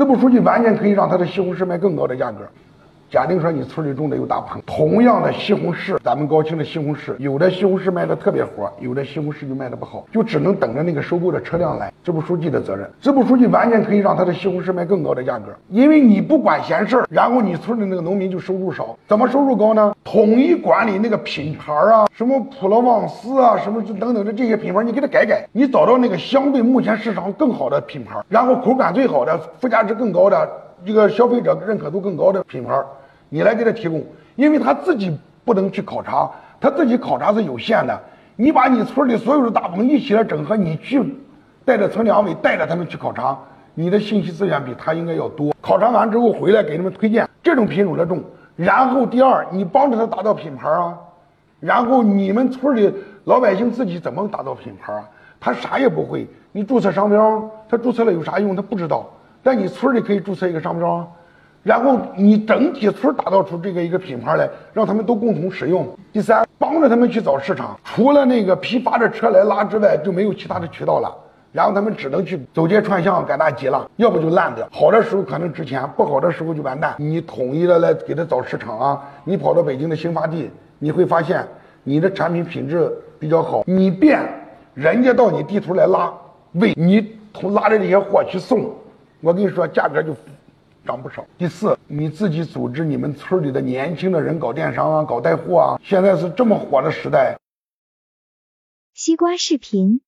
这部数据完全可以让他的西红柿卖更高的价格。假定说你村里种的有大棚，同样的西红柿，咱们高清的西红柿，有的西红柿卖的特别火，有的西红柿就卖的不好，就只能等着那个收购的车辆来。支部书记的责任，支部书记完全可以让他的西红柿卖更高的价格，因为你不管闲事儿，然后你村里那个农民就收入少，怎么收入高呢？统一管理那个品牌啊，什么普罗旺斯啊，什么等等的这些品牌，你给他改改，你找到那个相对目前市场更好的品牌，然后口感最好的、附加值更高的、这个消费者认可度更高的品牌。你来给他提供，因为他自己不能去考察，他自己考察是有限的。你把你村里所有的大棚一起来整合，你去带着村两委带着他们去考察，你的信息资源比他应该要多。考察完之后回来给他们推荐这种品种的种，然后第二你帮着他打造品牌啊，然后你们村里老百姓自己怎么打造品牌啊？他啥也不会，你注册商标，他注册了有啥用？他不知道，但你村里可以注册一个商标啊。然后你整体村打造出这个一个品牌来，让他们都共同使用。第三，帮着他们去找市场，除了那个批发的车来拉之外，就没有其他的渠道了。然后他们只能去走街串巷赶大集了，要不就烂掉。好的时候可能值钱，不好的时候就完蛋。你统一的来给他找市场啊，你跑到北京的新发地，你会发现你的产品品质比较好，你变，人家到你地头来拉，为你从拉着这些货去送，我跟你说价格就。涨不少。第四，你自己组织你们村里的年轻的人搞电商啊，搞带货啊。现在是这么火的时代。西瓜视频。